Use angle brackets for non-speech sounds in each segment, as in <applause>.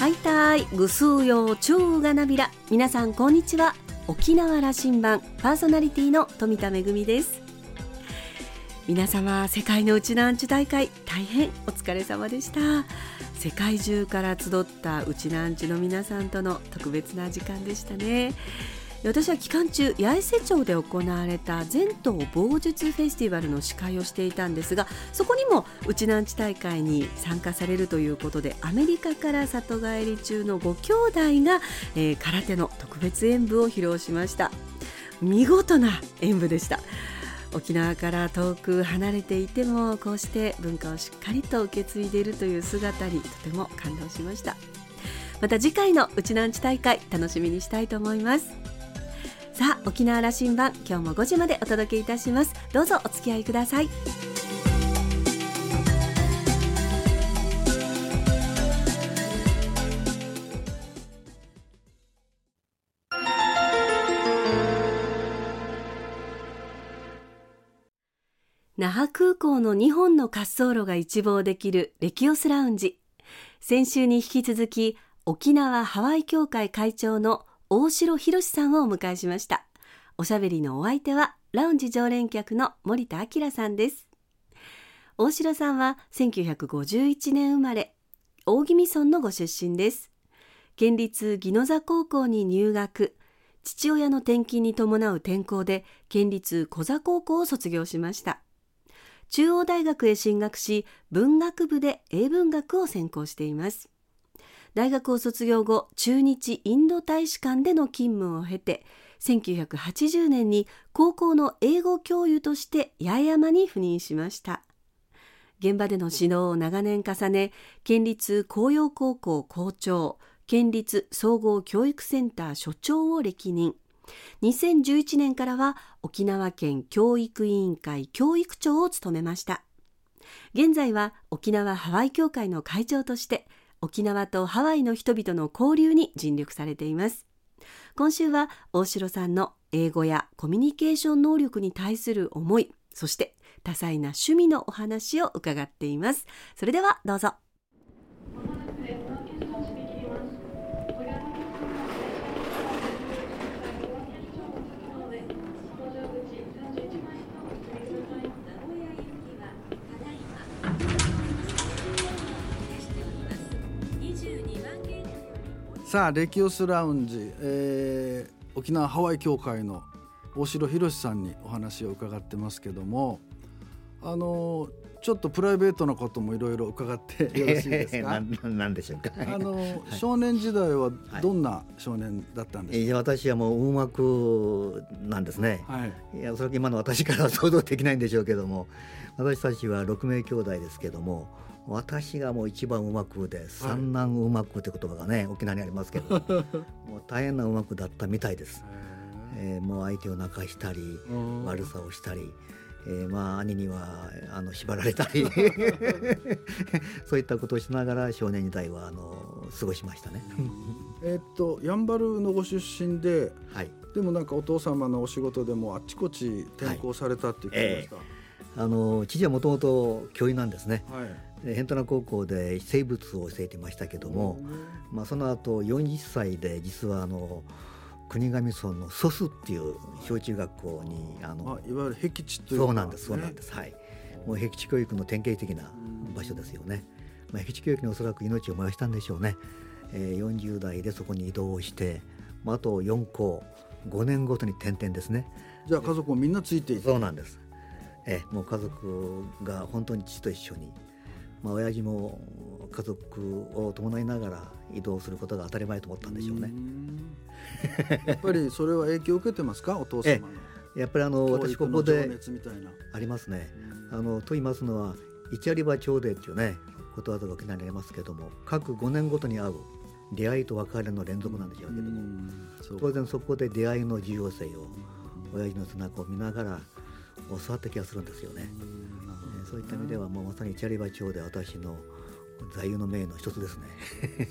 はいたい。ぐすうようちゅうがなびら。皆さんこんにちは。沖縄羅針盤パーソナリティの富田恵です。皆様世界のうちなんち大会。大変お疲れ様でした。世界中から集ったうちなんちの皆さんとの特別な時間でしたね。私は期間中八重瀬町で行われた全島棒術フェスティバルの司会をしていたんですがそこにもうちなんち大会に参加されるということでアメリカから里帰り中のご兄弟が、えー、空手の特別演舞を披露しました。見事な演舞でした沖縄から遠く離れていてもこうして文化をしっかりと受け継いでいるという姿にとても感動しました。また次回のうちなんち大会楽しみにしたいと思います。さあ沖縄羅針盤今日も5時までお届けいたします。どうぞお付き合いください。那覇空港の2本の滑走路が一望できるレキオスラウンジ。先週に引き続き沖縄ハワイ協会会長の大城博さんをお迎えしました。おしゃべりのお相手はラウンジ常連客の森田明さんです。大城さんは1951年生まれ大宜味村のご出身です。県立宜野座高校に入学父親の転勤に伴う転校で県立小座高校を卒業しました。中央大学へ進学し文学部で英文学を専攻しています。大学を卒業後中日インド大使館での勤務を経て1980年に高校の英語教諭として八重山に赴任しました。現場での指導を長年重ね県立紅葉高校校長県立総合教育センター所長を歴任。2011年からは沖縄県教育委員会教育長を務めました。現在は沖縄ハワイ協会の会長として沖縄とハワイの人々の交流に尽力されています。今週は大城さんの英語やコミュニケーション能力に対する思いそして多彩な趣味のお話を伺っています。それではどうぞ。さあレキオスラウンジ、えー、沖縄ハワイ協会の大城博さんにお話を伺ってますけどもあのちょっとプライベートなこともいろいろ伺ってよろしいですか？なんでしょうか。あの、はい、少年時代はどんな少年だったんですか？はい、私はもううまくなんですね。はい。いやそれ今の私からは想像できないんでしょうけども、私たちは六名兄弟ですけども。私がもう一番うまくで三男うまくって言葉がね沖縄にありますけど <laughs> もう大変なうまくだったみたいです。えー、もう相手を泣かしたり悪さをしたり。えー、まあ兄にはあの縛られたり <laughs> <laughs> そういったことをしながら少年時代はあの過ごしましたね。えっとやんばるのご出身で、はい、でもなんかお父様のお仕事でもあっちこっち転校されたっていうことですか、はいえー、あの父はもともと教員なんですね。はいヘントナ高校で生物を教えてましたけども、まあ、その後40歳で実はあの国頭村のソスっていう小中学校にあのいわゆる僻地という、ね、そうなんですそうなんです。はい。もう僻地教育の典型的な場所ですよね、まあ、僻地教育におそらく命を燃やしたんでしょうね、えー、40代でそこに移動して、まあ、あと4校5年ごとに転々ですね。じゃあ家族もみんなついていて。そうなんです。えもう家族が本当に父と一緒にまあ親父も家族を伴いながら移動することが当たり前と思ったんでしょうね。やっぱりそれは影響を受けてますか？<laughs> お父様の。やっぱりあの私ここでありますね。あのと言いますのは一割場朝礼っていうねことわざが沖縄にありますけども各5年ごとに会う出会いと別れの連続なんでしょうけども当然そこで出会いの重要性を親父の背中を見ながら教わった気がするんですよね。そういった意味ではもうまさにチャリバ町で私の座右の銘の一つです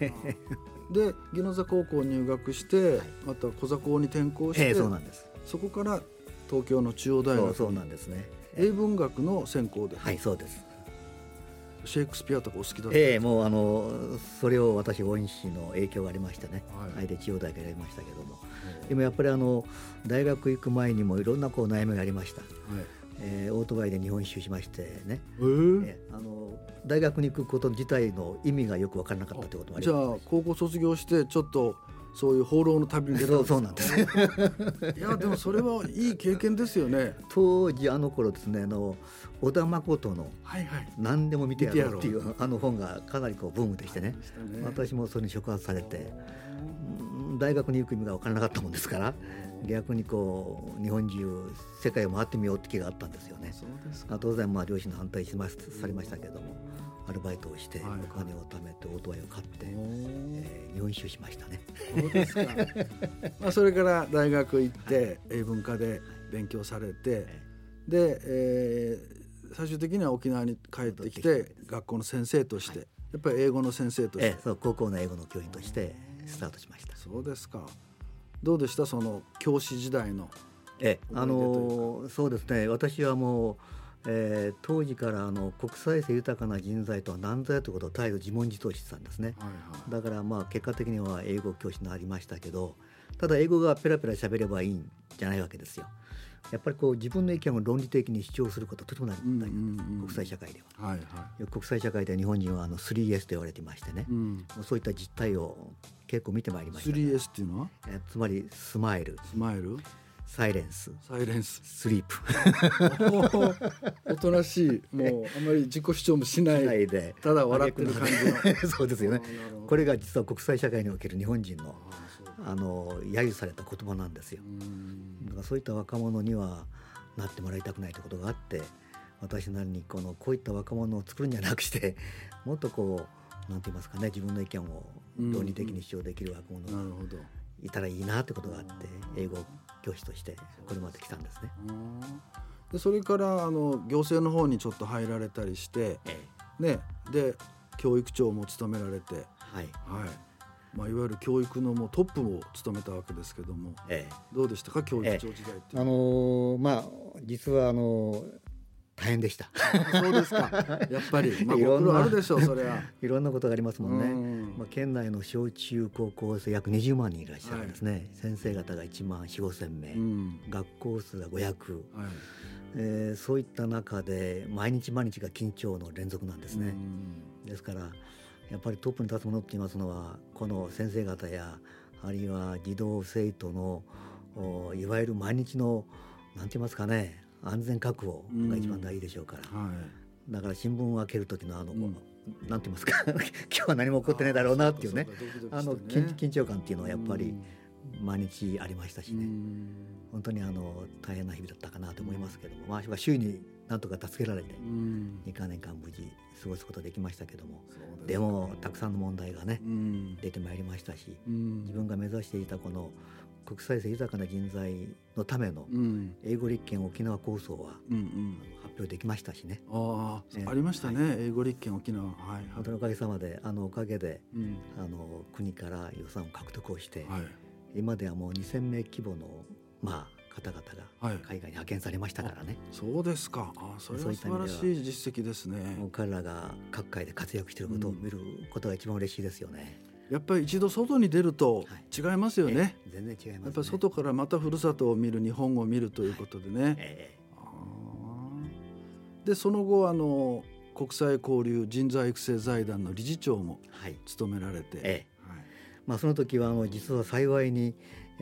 ね。<laughs> で宜野座高校入学して、はい、また小座高に転校して、えー、そうなんです。そこから東京の中央大学。そうなんですね。英文学の専攻で。はいそうです。シェイクスピアとかお好きだった？ええもうあのそれを私恩師の影響がありましてね、はい、相手千代大からやりましたけども、でもやっぱりあの大学行く前にもいろんなこう悩みがありました、はいえー、オートバイで日本一周しましてね、えー、えー、あの大学に行くこと自体の意味がよく分からなかったということもあります。じゃあ高校卒業してちょっとそういう放浪の旅に出たそうなんです。いやでもそれはいい経験ですよね。当時あの頃ですねあの小田誠の「何でも見てやろう」っていうあの本がかなりこうブームでしてね、ね、私もそれに触発されて大学に行く意味が分からなかったもんですから逆にこう日本中世界を回ってみようって気があったんですよね。当然まあ両親の反対しまされましたけどもアルバイトをしてお金を貯めてオートバイを買って、えー、日本一周しましたね。そうですか。<laughs> まあそれから大学行って英文科で勉強されて、で、えー、最終的には沖縄に帰ってきて学校の先生として、やっぱり英語の先生として、えそう高校の英語の教員としてスタートしました。そうですか。どうでした？その教師時代のえあのそうですね。私はもう、えー、当時からあの国際性豊かな人材とは何ぞやということを絶えず自問自答してたんですね、はいはい、だからまあ結果的には英語教師になりましたけどただ英語がペラペラ喋ればいいんじゃないわけですよ。やっぱりこう自分の意見を論理的に主張することはとても大事、うんうん、国際社会では、はいはい、国際社会で日本人はあの 3S と言われていましてね、うん、そういった実態を結構見てまいりました、ね、3S っていうのは？えつまり smile。smile？ silence。silence。sleep。おとなしい。もうあまり自己主張もしない。で。ただ笑ってる感じの。<laughs> そうですよね。これが実は国際社会における日本人のあの揶揄された言葉なんですよ。だからそういった若者にはなってもらいたくないということがあって私なりにこのこういった若者を作るんじゃなくして <laughs> もっとこうなんて言いますかね自分の意見を論理的に主張できる若者がいたらいいなってことがあって英語教師としてこれまで来たんですね。でそれからあの行政の方にちょっと入られたりして、ええ、ね、で教育長も務められて、はい、はいまあ、いわゆる教育のもうトップを務めたわけですけども、ええ、どうでしたか教育長時代って、え、あのー、まあ実はあのー大変でした。そうですか。<laughs> やっぱり、まあ、いろんなあるでしょう。それは。いろんなことがありますもんね。んまあ、県内の小中高校生約20万人いらっしゃるんですね。はい、先生方が1万4、5千名、学校数が500。はいえー、そういった中で毎日毎日が緊張の連続なんですね。ですからやっぱりトップに立つものって言いますのはこの先生方やあるいは児童生徒のいわゆる毎日のなんて言いますかね安全確保が一番大事でしょうから、はい、だから新聞を開ける時のあの、うん、なんて言いますか <laughs> 今日は何も起こってないだろうなっていうねあの緊張感っていうのはやっぱり毎日ありましたしね。本当にあの大変な日々だったかなと思いますけども、まあ、周囲になんとか助けられて2か年間無事過ごすことできましたけどもでもたくさんの問題がね出てまいりましたし自分が目指していたこの国際性豊かな人材のための英語立憲沖縄構想は発表できましたしね。ありましたね、はい、英語立憲沖縄。はい、本当のおかげさまであのおかげで、うん、あの国から予算を獲得をして、はい、今ではもう2,000名規模のまあ方々が海外に派遣されましたからね。そうですか。あそれは素晴らしい実績ですね。もう彼らが各界で活躍していることを見ることが一番嬉しいですよね。やっぱり一度外に出ると違いますよね。はい、全然違います、ね、やっぱり外からまたふるさとを見る日本を見るということでね。はいえー、でその後あの国際交流人材育成財団の理事長も務められて、はいえー、まあ、その時はあの実は幸いに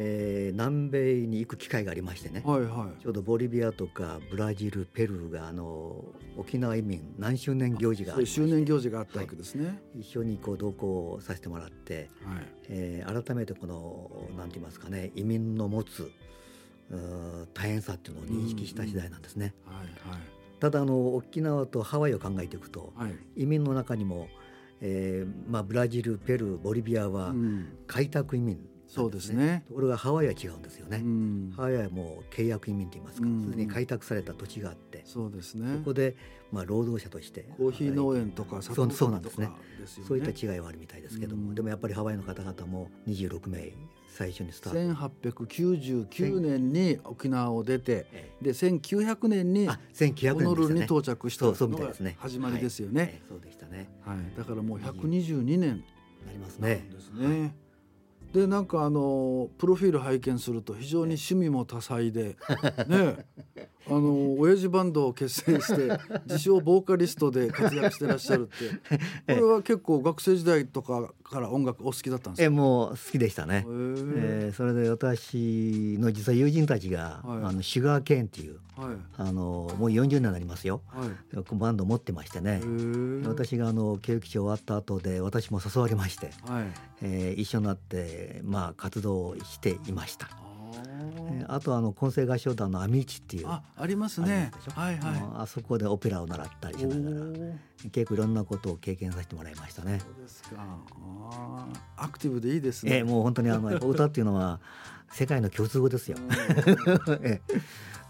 えー、南米に行く機会がありましてね、はいはい、ちょうどボリビアとかブラジルペルーがあの沖縄移民何周年行事があって。周年行事があったわけですね、はい、一緒にこう同行させてもらって、はい。えー、改めてこのなんて言いますかね移民の持つ大変さっていうのを認識した次第なんですね。うんうん、はいはい、ただあの沖縄とハワイを考えていくと、はい、移民の中にも、えーまあ、ブラジルペルーボリビアは開拓移民そうですね。ところがハワイは違うんですよね、うん、ハワイはもう契約移民といいますか。すで、に開拓された土地があって。そうですね。そこでまあ労働者としてコーヒー農園とか砂糖とかそうなんですね、ね、そういった違いはあるみたいですけども、うん、でもやっぱりハワイの方々も26名最初にスタート。1899年に沖縄を出て、で1900年にホノルルに到着したのが始まりですよね。そうでしたね、はい、だからもう122年。なりますね。ですね。でなんかあのプロフィール拝見すると非常に趣味も多彩で <laughs> ねあの親父バンドを結成して自称ボーカリストで活躍してらっしゃるって。<laughs> これは結構学生時代とかから音楽お好きだったんですか？えもう好きでしたね、え。ー、それで私の実は友人たちが、はい、あのシュガーケーンっていう、はい、あのもう40年になりますよ、はい、バンド持ってましてね。私があの教育長終わった後で私も誘われまして、はい。えー、一緒になってまあ活動していました。あとあの混声合唱団のアミーチっていう。あありますね。はいはい。あそこでオペラを習ったりしながら結構いろんなことを経験させてもらいましたね。そうですか。あアクティブでいいですね。えもう本当にあの <laughs> 歌っていうのは世界の共通語ですよ。<laughs> え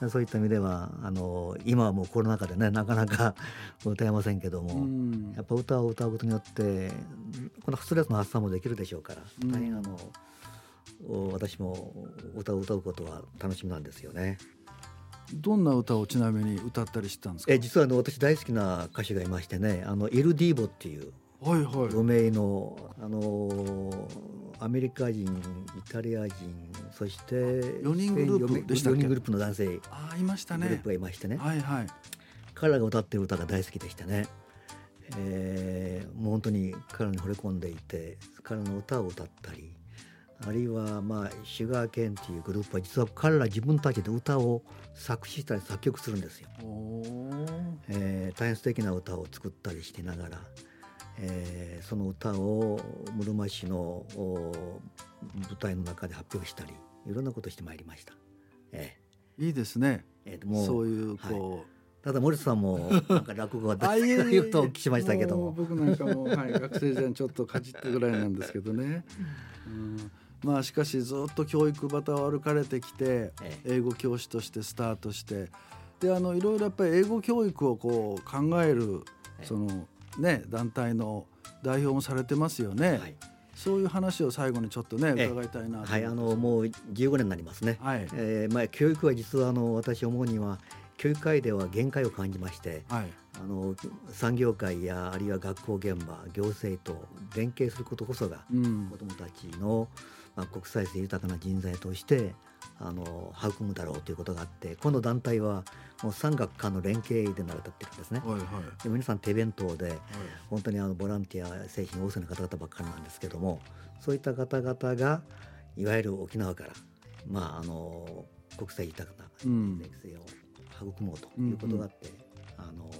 そういった意味ではあの今はもうコロナ禍でねなかなか歌えませんけども、やっぱ歌を歌うことによってこのストレスの発散もできるでしょうから大変あの、私も歌を歌うことは楽しみなんですよね。どんな歌をちなみに歌ったりしてたんですか？え実はあの私大好きな歌手がいましてね、あのイルディーボっていうはいはい、名のあのアメリカ人イタリア人そして4人グループでしたっけ？4人グループの男性あいましたね。グループがいましてね、はいはい、彼らが歌ってる歌が大好きでしたね、えー、もう本当に彼らに惚れ込んでいて彼の歌を歌ったりあるいはまあシュガーケンっていうグループは実は彼ら自分たちで歌を作詞したり作曲するんですよ。えー、大変素敵な歌を作ったりしてながら、えー、その歌を室間市の舞台の中で発表したりいろんなことしてまいりました。えー、いいですね。えー、もうそういうこう、はいただ森さんもなんか落語が大好きとお聞きしましたけども僕なんかも、はい、学生時代にちょっとかじったぐらいなんですけどね。うんまあしかしずっと教育バタを歩かれてきて英語教師としてスタートしてであのいろいろやっぱり英語教育をこう考えるそのね団体の代表もされてますよね。はい。そういう話を最後にちょっとね伺いたいなはいあのもう15年になりますね。はい。えー、まあ教育は実はあの私思うには教育界では限界を感じまして、はい、あの産業界やあるいは学校現場行政と連携することこそが、うん、子どもたちの、まあ、国際性豊かな人材としてあの育むだろうということがあってこの団体はもう産学官の連携で成り立ってるんですね。はいはい、で皆さん手弁当で、はい、本当にあのボランティア精神旺盛な方々ばっかりなんですけどもそういった方々がいわゆる沖縄からまああの国際豊かな人材育成を育もうということがあって、うんうん、あの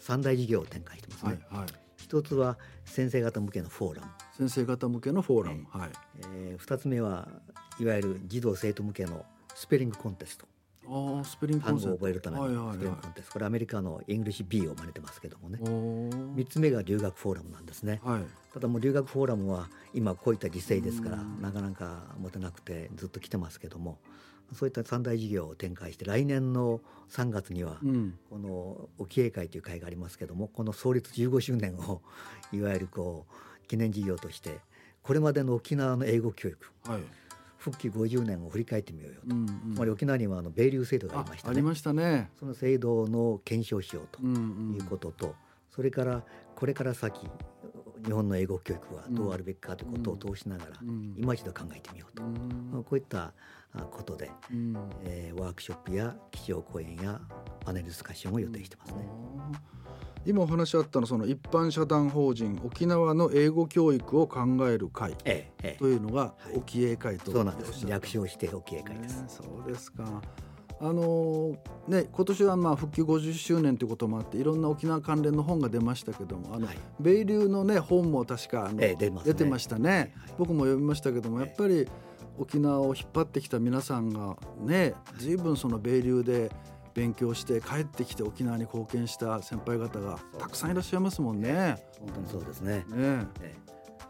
三大事業を展開してますね。はいはい。一つは先生方向けのフォーラム先生方向けのフォーラム、はい。えー、二つ目はいわゆる児童生徒向けのスペリングコンテスト。あスペリング単語を覚えるためのスペリングコンテスト、これアメリカのイングリッシュ B を真似てますけどもね。三つ目が留学フォーラムなんですね、はい、ただもう留学フォーラムは今こういった時勢ですからなかなか持てなくてずっと来てますけどもそういった三大事業を展開して来年の3月には、この沖英会という会がありますけどもこの創立15周年をいわゆるこう記念事業としてこれまでの沖縄の英語教育、はい、復帰50年を振り返ってみようよと、うんうん、つまり沖縄にはあの米留制度がありましたね。ありましたね。その制度の検証しようということと、うんうん、それからこれから先日本の英語教育はどうあるべきかということを通しながら、今一度考えてみようと、こういったことで、うん、えー、ワークショップや基調講演やパネルディスカッションを予定してますね。今お話あったのその一般社団法人沖縄の英語教育を考える会というのが沖英会と、そうなんです。略称して沖英会です、そうですか。あのね、今年はまあ復帰50周年ということもあっていろんな沖縄関連の本が出ましたけどもあの、はい、米流の、ね、本も確かあの、ええね、出てましたね、はい、僕も読みましたけどもやっぱり沖縄を引っ張ってきた皆さんがね随分その米流で勉強して帰ってきて沖縄に貢献した先輩方がたくさんいらっしゃいますもんね。本当にそうですね。ね、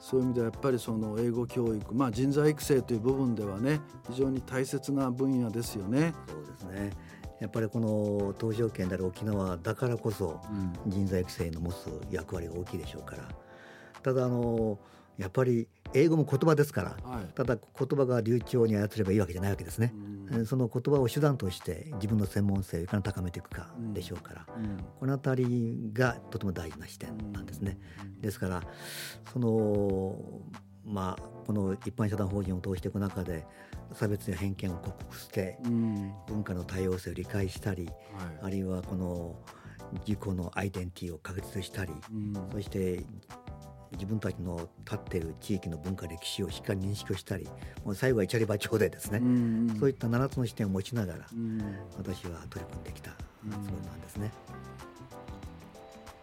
そういう意味ではやっぱりその英語教育、まあ、人材育成という部分ではね非常に大切な分野ですよね。そうですね。やっぱりこの東条県である沖縄だからこそ人材育成の持つ役割が大きいでしょうから、ただあのやっぱり英語も言葉ですから、はい、ただ言葉が流暢に操ればいいわけじゃないわけですね、うん、その言葉を手段として自分の専門性をいかに高めていくかでしょうから、うん、この辺りがとても大事な視点なんですね。ですからそのまあこの一般社団法人を通していく中で差別や偏見を克服して、文化の多様性を理解したり、はい、あるいはこの自己のアイデンティティを確立したり、そして自分たちの立っている地域の文化歴史をしっかり認識をしたりもう最後はイチャリバ町でですね、うんうん、そういった7つの視点を持ちながら、うん、私は取り組んできたつもりなんですね。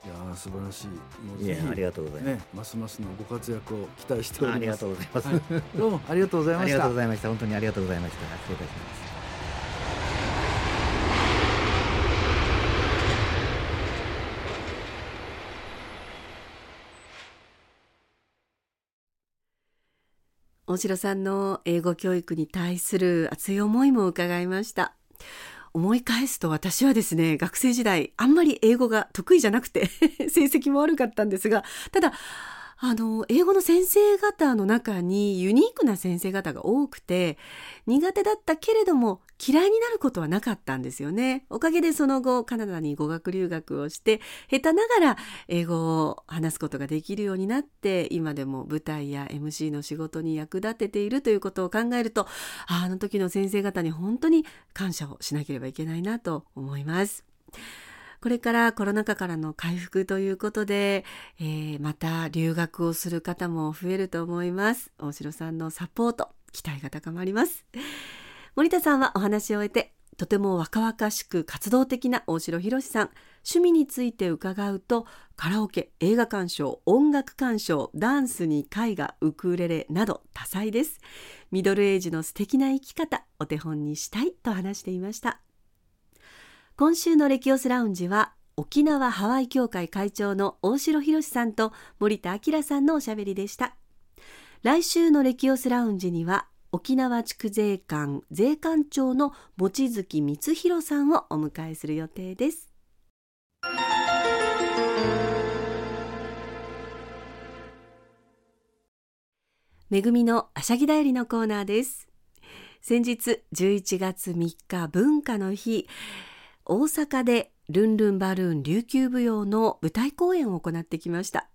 いや素晴らしい。いやありがとうございます、ね。ますますのご活躍を期待しております。ありがとうございます。はい、どうもありがとうございました。ありがとうございました。本当にありがとうございました。失礼いたします。大城さんの英語教育に対する熱い思いも伺いました。思い返すと私はですね学生時代あんまり英語が得意じゃなくて <laughs> 成績も悪かったんですがただあの、英語の先生方の中にユニークな先生方が多くて、苦手だったけれども嫌いになることはなかったんですよね。おかげでその後、カナダに語学留学をして、下手ながら英語を話すことができるようになって、今でも舞台や MC の仕事に役立てているということを考えると、あの時の先生方に本当に感謝をしなければいけないなと思います。これからコロナ禍からの回復ということで、えー、また留学をする方も増えると思います。大城さんのサポート、期待が高まります。森田さんはお話を終えて、とても若々しく活動的な大城博さん。趣味について伺うと、カラオケ、映画鑑賞、音楽鑑賞、ダンスに絵画、ウクレレなど多彩です。ミドルエイジの素敵な生き方、お手本にしたいと話していました。今週のレキオスラウンジは沖縄ハワイ協会会長の大城博さんと森田明さんのおしゃべりでした来週のレキオスラウンジには沖縄地区税関税関長の望月光弘さんをお迎えする予定です。めぐみのあしゃぎだよりのコーナーです。先日11月3日文化の日大阪でルンルンバルーン琉球舞踊の舞台公演を行ってきました。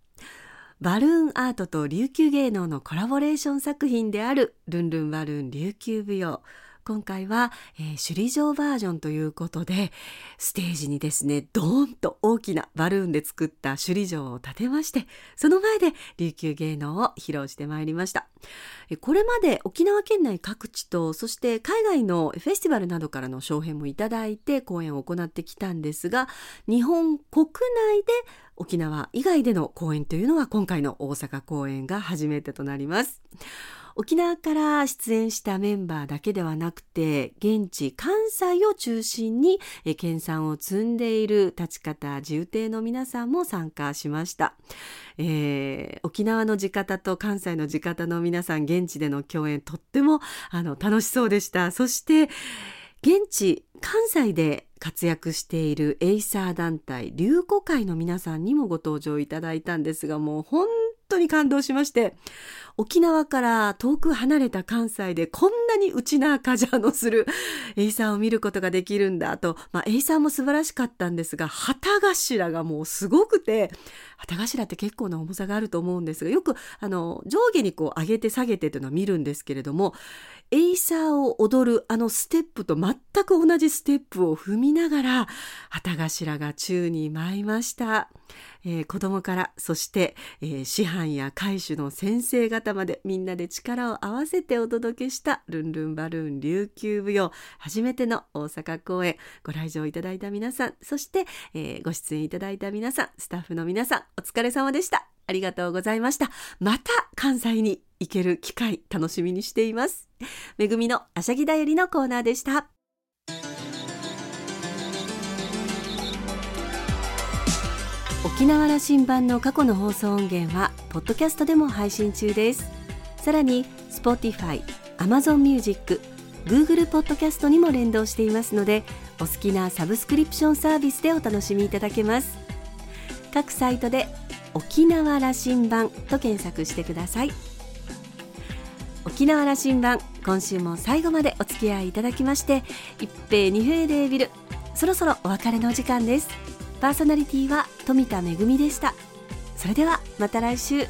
バルーンアートと琉球芸能のコラボレーション作品であるルンルンバルーン琉球舞踊。今回は、えー、首里城バージョンということでステージにですねドーンと大きなバルーンで作った首里城を建てましてその前で琉球芸能を披露してまいりました。これまで沖縄県内各地とそして海外のフェスティバルなどからの招聘もいただいて公演を行ってきたんですが日本国内で沖縄以外での公演というのは今回の大阪公演が初めてとなります。沖縄から出演したメンバーだけではなくて現地関西を中心に研鑽を積んでいる立ち方重帝の皆さんも参加しました、えー、沖縄の地方と関西の地方の皆さん現地での共演とってもあの楽しそうでした。そして現地関西で活躍しているエイサー団体流子会の皆さんにもご登場いただいたんですがもう本当に感動しまして沖縄から遠く離れた関西でこんなにうちなーカジャーのする <laughs> エイサーを見ることができるんだと、まあ、エイサーも素晴らしかったんですが旗頭がもうすごくて旗頭って結構な重さがあると思うんですがよくあの上下にこう上げて下げてというのは見るんですけれどもエイサーを踊るあのステップと全く同じステップを踏みながら旗頭が宙に舞いました。えー、子供からそして、えー、師範や会主の先生方までみんなで力を合わせてお届けしたルンルンバルーン琉球舞踊初めての大阪公演。ご来場いただいた皆さんそして、えー、ご出演いただいた皆さんスタッフの皆さんお疲れ様でした。ありがとうございました。また関西に行ける機会楽しみにしています。めぐみのあしゃぎだよりのコーナーでした。沖縄羅針盤の過去の放送音源はポッドキャストでも配信中です。さらに Spotify、Amazon Music、Google ポッドキャストにも連動していますのでお好きなサブスクリプションサービスでお楽しみいただけます。各サイトで沖縄羅針盤と検索してください。沖縄羅針盤今週も最後までお付き合いいただきまして一平二平デービルそろそろお別れの時間です。パーソナリティは富田恵でした。それではまた来週。